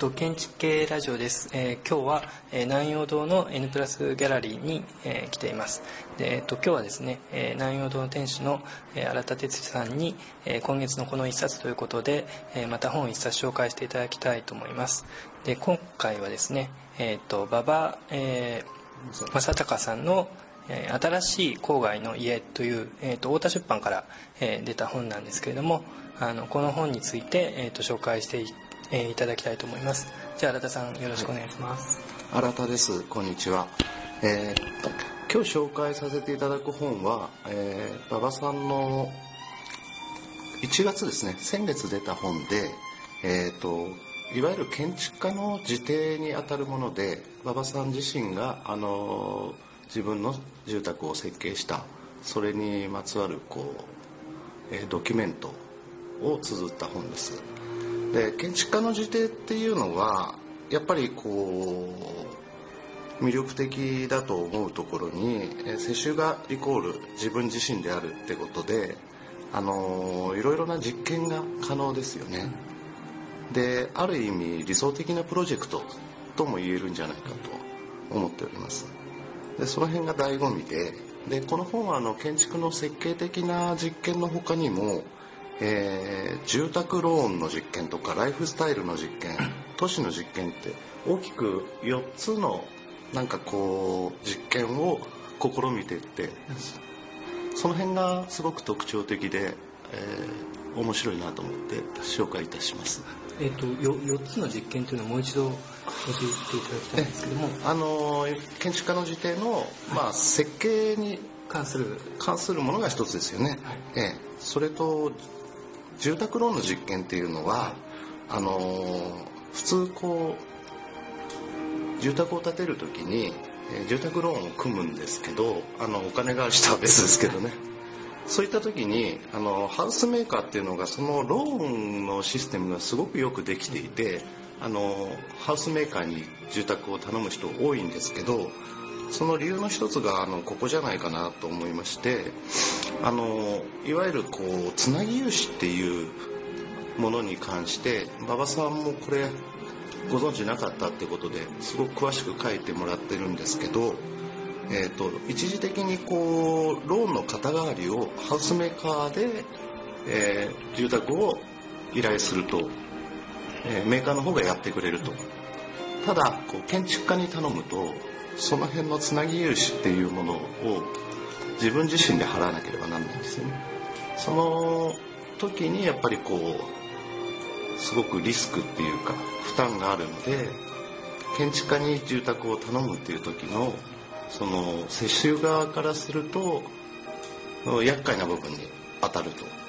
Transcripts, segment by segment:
と、建築系ラジオです。えー今日は、えー南陽堂の N プラスギャラリーに、えー来ています。で、えっと、今日はですね、えー南陽堂の店主の、えー新田哲司さんに、えー今月のこの一冊ということで、えーまた本一冊紹介していただきたいと思います。で、今回はですね、えっと、馬場、えー正隆さんの、新しい郊外の家という、えー、と太田出版から、えー出た本なんですけれどもあのこの本について、えー、と紹介してい,、えーいただきたいと思います。じゃあ新田さんよろしくお願いします、新田です。こんにちは、えー今日紹介させていただく本は、えー馬場さんの1月ですね。先月出た本でえっ、といわゆる建築家の自邸にあたるもので馬場さん自身があの自分の住宅を設計したそれにまつわるこう、えードキュメントを綴った本です。で建築家の自邸っていうのはやっぱりこう魅力的だと思うところに世襲がイコール自分自身であるってことであのいろいろな実験が可能ですよね。である意味理想的なプロジェクトとも言えるんじゃないかと思っております。でその辺が醍醐味ででこの本はあの建築の設計的な実験の他にも、えー住宅ローンの実験とかライフスタイルの実験 都市の実験って大きく4つのなんかこう実験を試みていってその辺がすごく特徴的で、えー面白いなと思って紹介いたします。えっとよ4つの実験というのをもう一度教えていただきたいんですけども。あの建築家の自邸の、まあ、設計に関する。関するものが一つですよね、ええ、それと住宅ローンの実験っていうのはあの普通こう住宅を建てる時にえー住宅ローンを組むんですけどあのお金がある人は別ですけどね。そういった時にあのハウスメーカーっていうのがそのローンのシステムがすごくよくできていてあのハウスメーカーに住宅を頼む人多いんですけどその理由の一つがあのここじゃないかなと思いましてあのいわゆるこうつなぎ融資っていうものに関して馬場さんもこれご存知なかったってことですごく詳しく書いてもらってるんですけど、えー、と一時的にこうローンの肩代わりをハウスメーカーで、えー住宅を依頼すると、えーメーカーの方がやってくれると。ただこう建築家に頼むとその辺のつなぎ融資っていうものを自分自身で払わなければなんないんですよね。その時にやっぱりこうすごくリスクっていうか負担があるので建築家に住宅を頼むっていう時のその接収側からすると厄介な部分に当たると。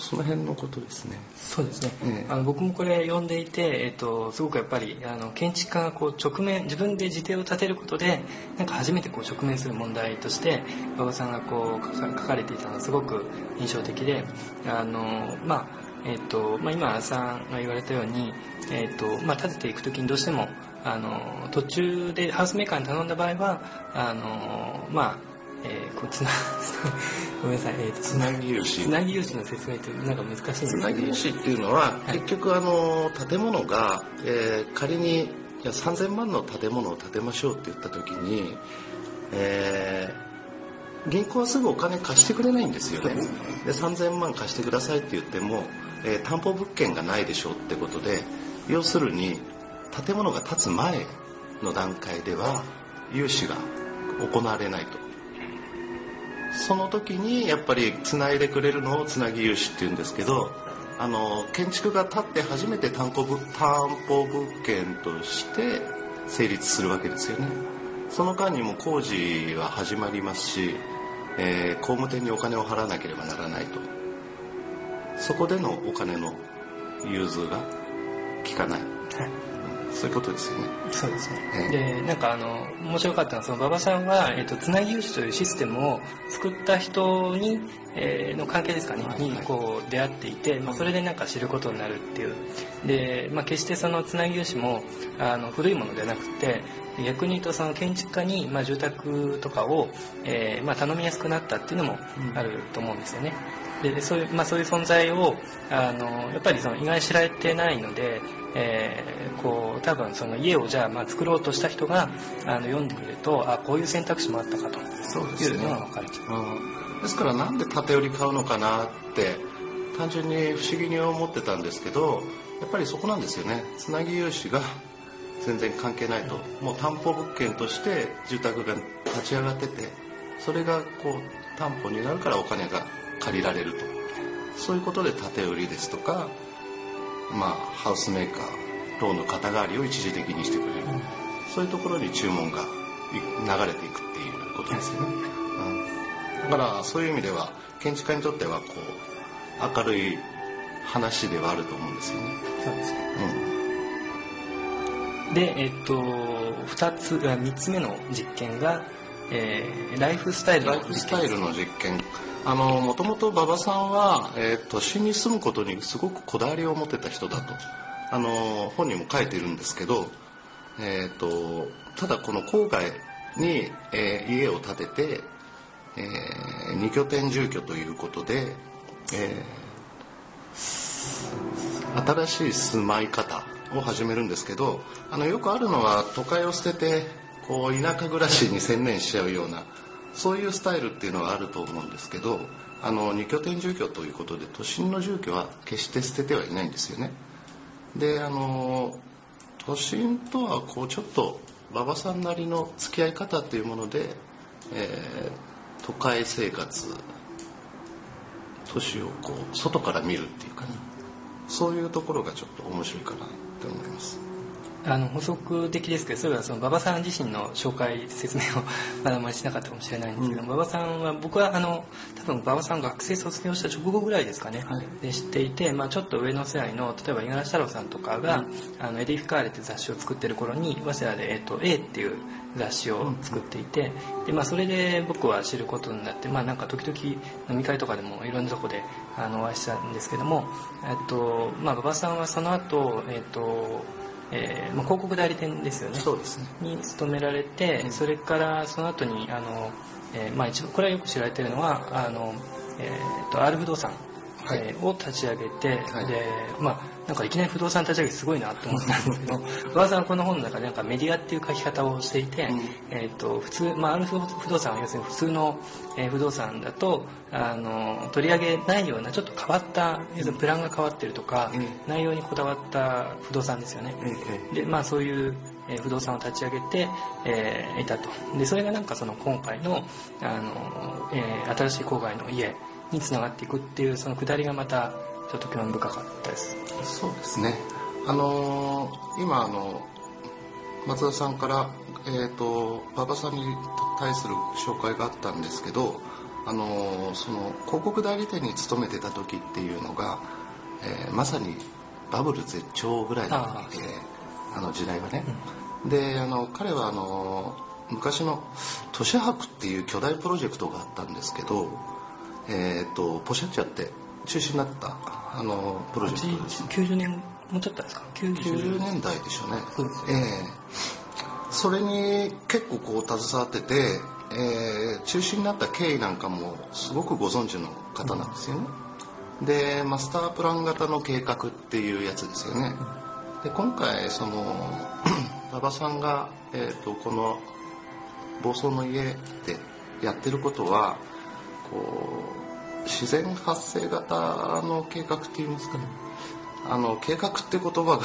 その辺のことですね。そうですね、ええ。あの僕もこれ読んでいて、えっと、すごくやっぱりあの建築家がこう直面自分で自邸を建てることでなんか初めてこう直面する問題として馬場さんがこう書か書かれていたのがすごく印象的であの、まあえっとまあ、今荒さんが言われたように、えっとまあ、建てていく時にどうしてもあの途中でハウスメーカーに頼んだ場合はあのまあえーこうつなごめんなさい、えーとつなぎ融資つなぎ融資の説明ってなんか難しいんですつなぎ融資っていうのは、結局あの建物が、えー仮にじゃあ3000万の建物を建てましょうって言った時に、えー銀行はすぐお金貸してくれないんですよね。で3000万貸してくださいって言っても、えー担保物件がないでしょうってことで要するに建物が建つ前の段階では融資が行われないとその時にやっぱりつないでくれるのをつなぎ融資っていうんですけどあの建築が建って初めて担保物担保物件として成立するわけですよね。その間にも工事は始まりますし、えー工務店にお金を払わなければならないと。そこでのお金の融通が効かない。はい。そういうことですよねそうですね。えで、なんかあの、面白かったのは、その馬場さんは、えっと、つなぎ融資というシステムを作った人に、えーの関係ですかね、はいにこう出会っていて、まあ、それでなんか知ることになるっていう。で、まあ、決してそのつなぎ融資も、あの、古いものではなくて、逆に言うとその建築家に、まあ、住宅とかを、えーまあ、頼みやすくなったっていうのもあると思うんですよね。でそういう、まあ、そういう存在をあのやっぱりその意外に知られてないので、えー、こう多分その家をじゃあまあ作ろうとした人があの読んでくるとあこういう選択肢もあったかと。いうのが分かるちゃう。ですからなんで縦売り買うのかなって単純に不思議に思ってたんですけどやっぱりそこなんですよね。つなぎ融資が全然関係ないと。もう担保物件として住宅が立ち上がっててそれがこう担保になるからお金が借りられると。そういうことで建売りですとかまあハウスメーカーローンの肩代わりを一時的にしてくれる、そういうところに注文が流れていくっていうことですよね、うん、だからそういう意味では建築家にとってはこう明るい話ではあると思うんですよね。そうですね、うん、でえっと2つ3つ目の実験が、えー、ライフスタイルの実験。ライフスタイルの実験あのもともと馬場さんは、えー、都心に住むことにすごくこだわりを持ってた人だと。あの本にも書いてるんですけど、えーと、ただこの郊外に、えー、家を建てて、えー、二拠点住居ということで、えー、新しい住まい方を始めるんですけどあのよくあるのは都会を捨ててこう田舎暮らしに専念しちゃうようなそういうスタイルっていうのはあると思うんですけどあの二拠点住居ということで都心の住居は決して捨ててはいないんですよね。であの都心とはこうちょっと馬場さんなりの付き合い方っていうもので、えー、都会生活都市をこう外から見るっていうかねそういうところがちょっと面白いかなって思います。あの補足的ですけどそれはその馬場さん自身の紹介説明をまだあまりしなかったかもしれないんですけど、うん、馬場さんは僕はあの多分馬場さん学生卒業した直後ぐらいですかね、はい、で知っていて、まあ、ちょっと上の世代の例えば五十嵐太郎さんとかが、うん、あのエディフィカーレって雑誌を作ってる頃に早稲田で、えっと、A っていう雑誌を作っていて、でまあ、それで僕は知ることになって、まあ、なんか時々飲み会とかでもいろんなとこであのお会いしたんですけども、えっとまあ、馬場さんはその後、えっとえーまあ、広告代理店ですよね。そうですね。に勤められて、それからその後にあの、えーまあ、一番これはよく知られてるのはあの、えーと、R 不動産、はい、えー、を立ち上げて、はい、でまあなんかいきなり不動産立ち上げすごいなと思ったんですけど 馬場さんはこの本の中でなんかメディアっていう書き方をしていて、うん、えーと、普通、まあ、ある不動産は要するに普通の、えー、不動産だとあの取り上げないようなちょっと変わった要するにプランが変わってるとか、うん、内容にこだわった不動産ですよね。うん、でまあそういうえ不動産を立ち上げて、えー、いたと。でそれがなんかその今回のあの、えー、新しい郊外の家につながっていくっていうそのくだりがまたちょっと興味深かったです。そうですね。あのー、今あの松田さんからえっ、ー、と馬場さんに対する紹介があったんですけどあのー、その広告代理店に勤めてた時っていうのが、えー、まさにバブル絶頂ぐらいの時であの時代はね、うん、であの彼はあの昔の都市博っていう巨大プロジェクトがあったんですけど、えーと、ポシャッチャって中止になったあのプロジェクトです90年もうちょっとですか？90, 年代でしょうね。そうですええ。ー、それに結構こう携わってて、えー、中止になった経緯なんかもすごくご存知の方なんですよね、うん、でマスタープラン型の計画っていうやつですよね、うん、で今回その 馬場さんが、えーと、この「暴走の家」でやってることはこう自然発生型の計画っていいますかね。あの計画って言葉が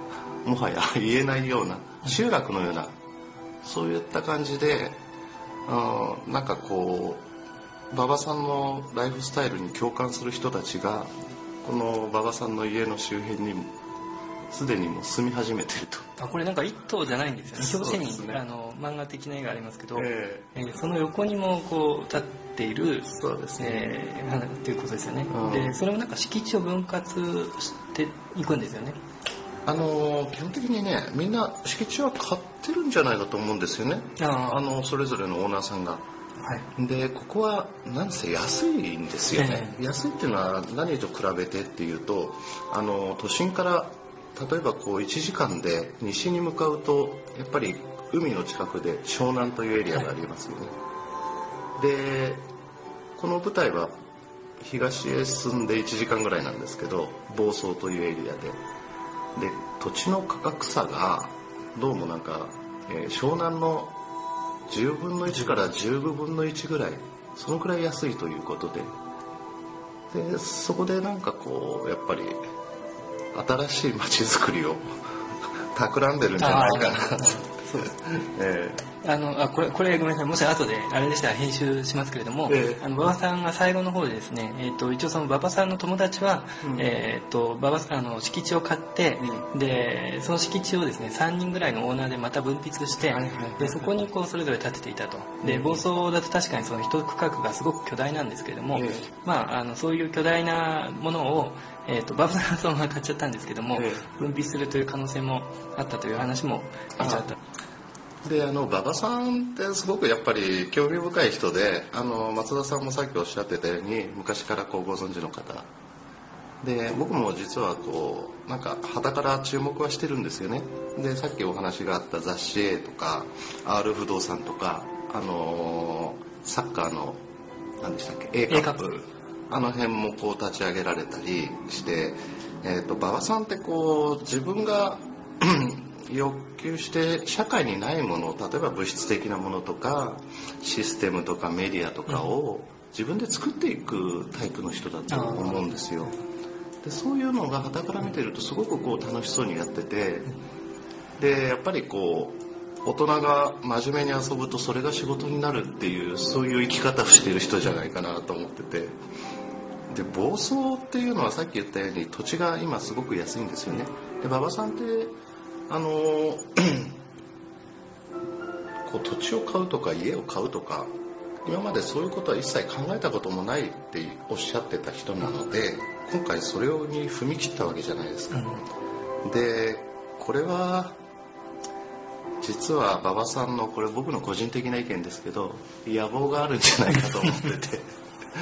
もはや言えないような集落のようなそういった感じであなんかこう馬場さんのライフスタイルに共感する人たちがこの馬場さんの家の周辺にすでにもう住み始めてると。あこれなんか一棟じゃないんですよね。表紙に、ね、あの漫画的な絵がありますけど、えー、えー、その横にもこう立っているそうですね、えー、っていうことですよね、うん、でそれをなんか敷地を分割していくんですよね。あの基本的にねみんな敷地は買ってるんじゃないかと思うんですよね。あのそれぞれのオーナーさんが。はい、でここはなんせ安いんですよね、えー、安いっていうのは何と比べてっていうとあの都心から例えばこう1時間で西に向かうとやっぱり海の近くで湘南というエリアがありますよね、でこの舞台は東へ進んで1時間ぐらいなんですけど房総というエリアで。で土地の価格差がどうもなんか、えー湘南の10分の1から15分の1ぐらいそのくらい安いということで。でそこでなんかこうやっぱり新しい街づくりを 企んでるんじゃないかな。そうです。えあのあこれこれごめんなさい。もし後であれでしたら編集しますけれども、ええ。あの馬場さんが最後の方でですね、えー、と一応その馬場さんの友達は、うん。えー、と馬場さんあの敷地を買って、でその敷地をですね3人ぐらいのオーナーでまた分泌して、はいはいでそこにこうそれぞれ建てていたと。で房総だと確かにその一区画がすごく巨大なんですけれども、ええ。まあ、あのそういう巨大なものをえー、と馬場さんはそのまま買っちゃったんですけども、え分泌するという可能性もあったという話も一応あった。であの馬場さんってすごくやっぱり興味深い人であの松田さんもさっきおっしゃってたように昔からこうご存知の方。で僕も実はこうなんか肌から注目はしてるんですよね。でさっきお話があった雑誌 A とか R 不動産とかあのサッカーの何でしたっけ？A カ A ップカップあの辺もこう立ち上げられたりして、えー、と馬場さんってこう自分が 欲求して社会にないもの例えば物質的なものとかシステムとかメディアとかを自分で作っていくタイプの人だと思うんですよ。でそういうのが傍から見てるとすごくこう楽しそうにやっててでやっぱりこう大人が真面目に遊ぶとそれが仕事になるっていうそういう生き方をしている人じゃないかなと思っててで房総っていうのはさっき言ったように土地が今すごく安いんですよね。で馬場さんってあの こう土地を買うとか家を買うとか今までそういうことは一切考えたこともないっておっしゃってた人なので今回それに踏み切ったわけじゃないですか、でこれは実は馬場さんのこれ僕の個人的な意見ですけど野望があるんじゃないかと思ってて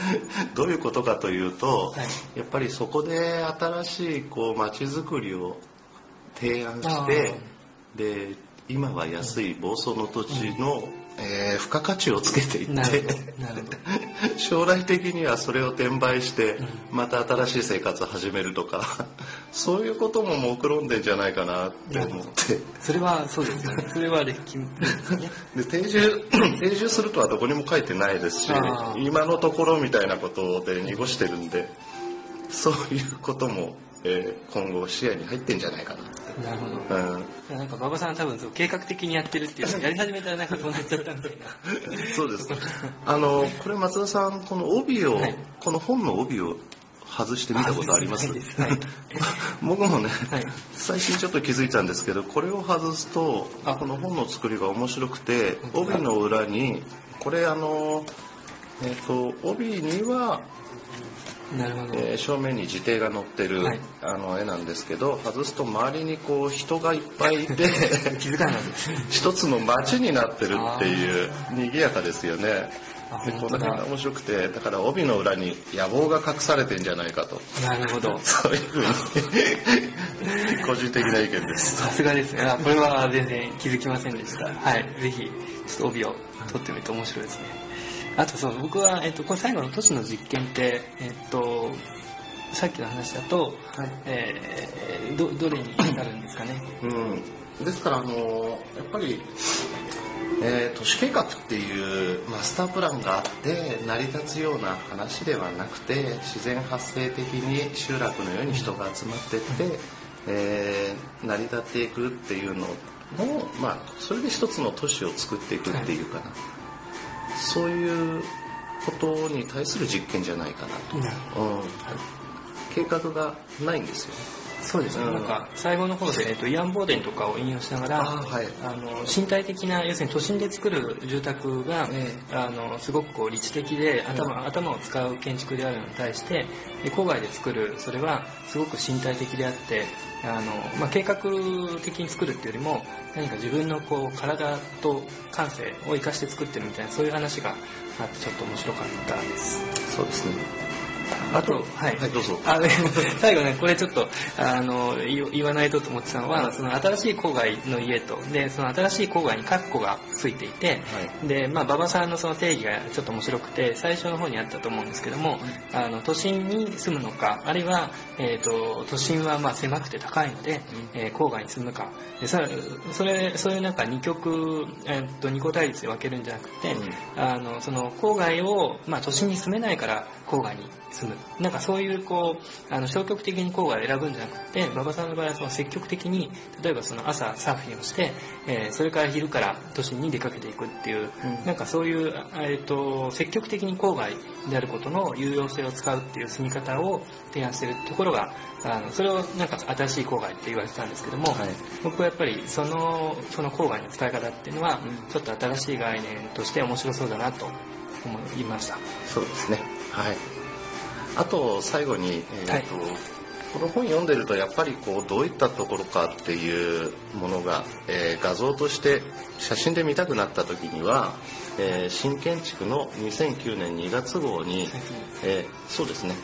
どういうことかというと、はい。やっぱりそこで新しいこう街づくりを提案してで今は安い房総の土地の、えー付加価値をつけていって将来的にはそれを転売してまた新しい生活を始めるとか そういうことも目論んでんじゃないかなって思って。それはそうですよね。それはできですね。で定住 定住するとはどこにも書いてないですし今のところみたいなことで濁してるんでそういうことも、えー今後視野に入ってんじゃないかなるほど。な、うん、なんか馬場さんは多分そう計画的にやってるっていう やり始めたらなんかそうなっちゃったみたいなそうです。あのこれ松田さんこの帯を、はい。この本の帯を外して見たことあります？はい。僕もね、はい。最近ちょっと気づいたんですけどこれを外すとあ。この本の作りが面白くて帯の裏にこれあのえっ、と帯には、なるほど、えー正面に字体が載ってる、はい。あの絵なんですけど外すと周りにこう人がいっぱいいて 気づかなかったです一つの街になってるっていう賑やかですよね。あでこ本当だ。の辺が面白くてだから帯の裏に野望が隠されてんじゃないかと。なるほど。そういうふうに個人的な意見です。さすがですね。あこれは全然気づきませんでした。はい。ぜひちょっと帯を取ってみると面白いですねあとそう僕は、えっと、これ最後の都市の実験ってえっとさっきの話だと、はい。えーどどれになるんですかね。うん、ですからあのやっぱり、えー都市計画っていうマスタープランがあって成り立つような話ではなくて自然発生的に集落のように人が集まってって、えー成り立っていくっていうのの、まあ、それで一つの都市を作っていくっていうかな、そういうことに対する実験じゃないかなと、うん、計画がないんですよそうですね、うん。なんか最後の方で、えっと、イアン・ボーデンとかを引用しながらあはい。あの身体的な要するに都心で作る住宅が、えあのすごくこう理知的で頭,、頭を使う建築であるのに対してで郊外で作るそれはすごく身体的であってあの、まあ、計画的に作るっていうよりも何か自分のこう体と感性を生かして作ってるみたいなそういう話があってちょっと面白かったです。そうですねあと、はい。はい、どうぞ。あ 最後ね、これちょっと、あの、言わないとと思ってたのは、その新しい郊外の家と、で、その新しい郊外にカッコがついていて、はい、で、まあ、馬場さんのその定義がちょっと面白くて、最初の方にあったと思うんですけども、うん、あの、都心に住むのか、あるいは、えっ、ー、と、都心はまあ狭くて高いので、うん、えー、郊外に住むか、でそれ、それ、そういうなんか二極、えっ、ー、と、二個対立で分けるんじゃなくて、うん、あの、その郊外を、まあ、都心に住めないから郊外に住む。なんかそういうこう、あの消極的に郊外を選ぶんじゃなくて、馬場さんの場合はその積極的に、例えばその朝サーフィンをして、えー、それから昼から都心に出かけていくっていう、うん、なんかそういう、えっ、ー、と、積極的に郊外であることの有用性を使うっていう住み方を提案してるところが、あのそれをなんか新しい郊外って言われてたんですけども、はい、僕はやっぱりそのその郊外の使い方っていうのは、ちょっと新しい概念として面白そうだなと思いました。そうですね。はいあと最後に、えーと、はい、この本読んでるとやっぱりこうどういったところかっていうものが、えー、画像として写真で見たくなった時には、えー、新建築の2009年2月号に、えー、そうですね。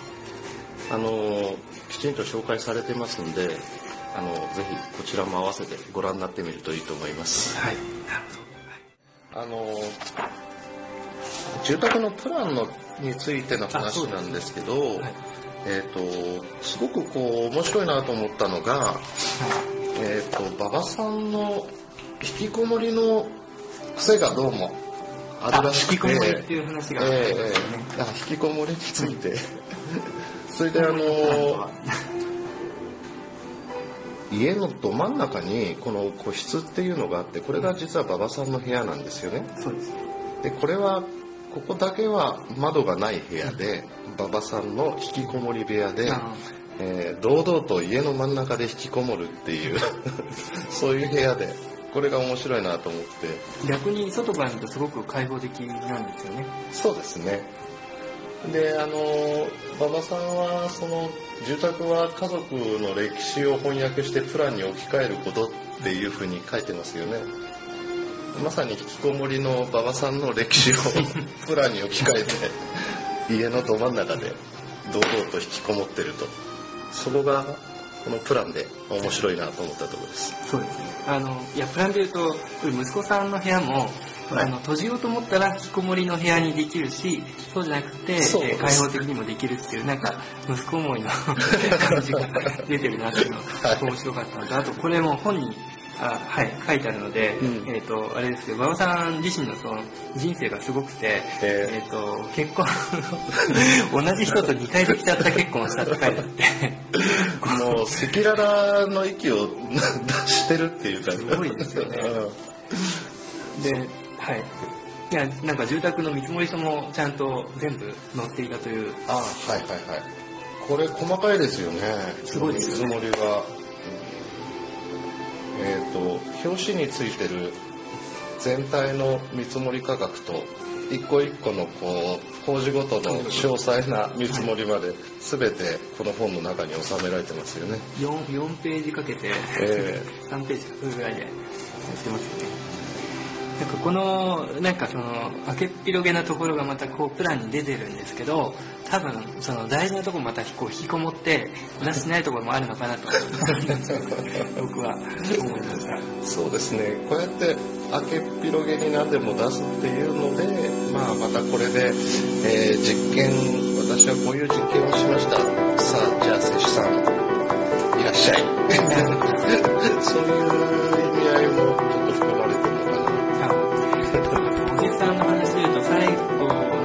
あのきちんと紹介されてますんであのぜひこちらも合わせてご覧になってみるといいと思います。はい、あの住宅のプランのについての話なんですけど、はい、えっ、ー、とすごくこう面白いなと思ったのが、はい、えっ、ー、と馬場さんの引きこもりの癖がどうもあるらしくて、引きこもりっていう話が、えー、引きこもりについて。それであの家のど真ん中にこの個室っていうのがあってこれが実は馬場さんの部屋なんですよね。そうです。でこれはここだけは窓がない部屋で馬場さんの引きこもり部屋で、えー、堂々と家の真ん中で引きこもるっていう そういう部屋でこれが面白いなと思って。逆に外から見るとすごく開放的なんですよね。そうですね。であの馬場さんはその住宅は家族の歴史を翻訳してプランに置き換えることっていうふうに書いてますよねまさに引きこもりの馬場さんの歴史を プランに置き換えて家のど真ん中で堂々と引きこもってると。そこがこのプランで面白いなと思ったところです。そうですね。あのいやプランでいうと息子さんの部屋もあの閉じようと思ったら引きこもりの部屋にできるしそうじゃなくて、えー、開放的にもできるっていうなんか息子思いの 感じが出てるなっていうのが面白かったのと。あとこれも本にあはい書いてあるので、うん、えっ、ー、とあれですけど馬場さん自身のその人生がすごくて、えー、えーと結婚 同じ人と2回できちゃった結婚をしたって書いてあって。もう赤裸々の息を出してるっていうか。すごいですよね。ではい。いやなんか住宅の見積書もちゃんと全部載っていたという。あはいはいはい。これ細かいですよね。すごいですよね。見積もりがえーと、表紙についてる全体の見積もり価格と一個一個のこう工事ごとの詳細な見積もりまで全てこの本の中に収められてますよね。4, 4ページかけて、えー、3ページかぐらいでやってますよねなんかこのなんかその開けっ広げなところがまたこうプランに出てるんですけど多分その大事なところまたこう引きこもって出してないところもあるのかなと僕は思いましたそうですね。こうやって開けっ広げに何でも出すっていうので、まあ、またこれで、えー、実験私はこういう実験をしました。さあじゃあ摂取さんいらっしゃい。そういう意味合いもちょっと含まれての最後。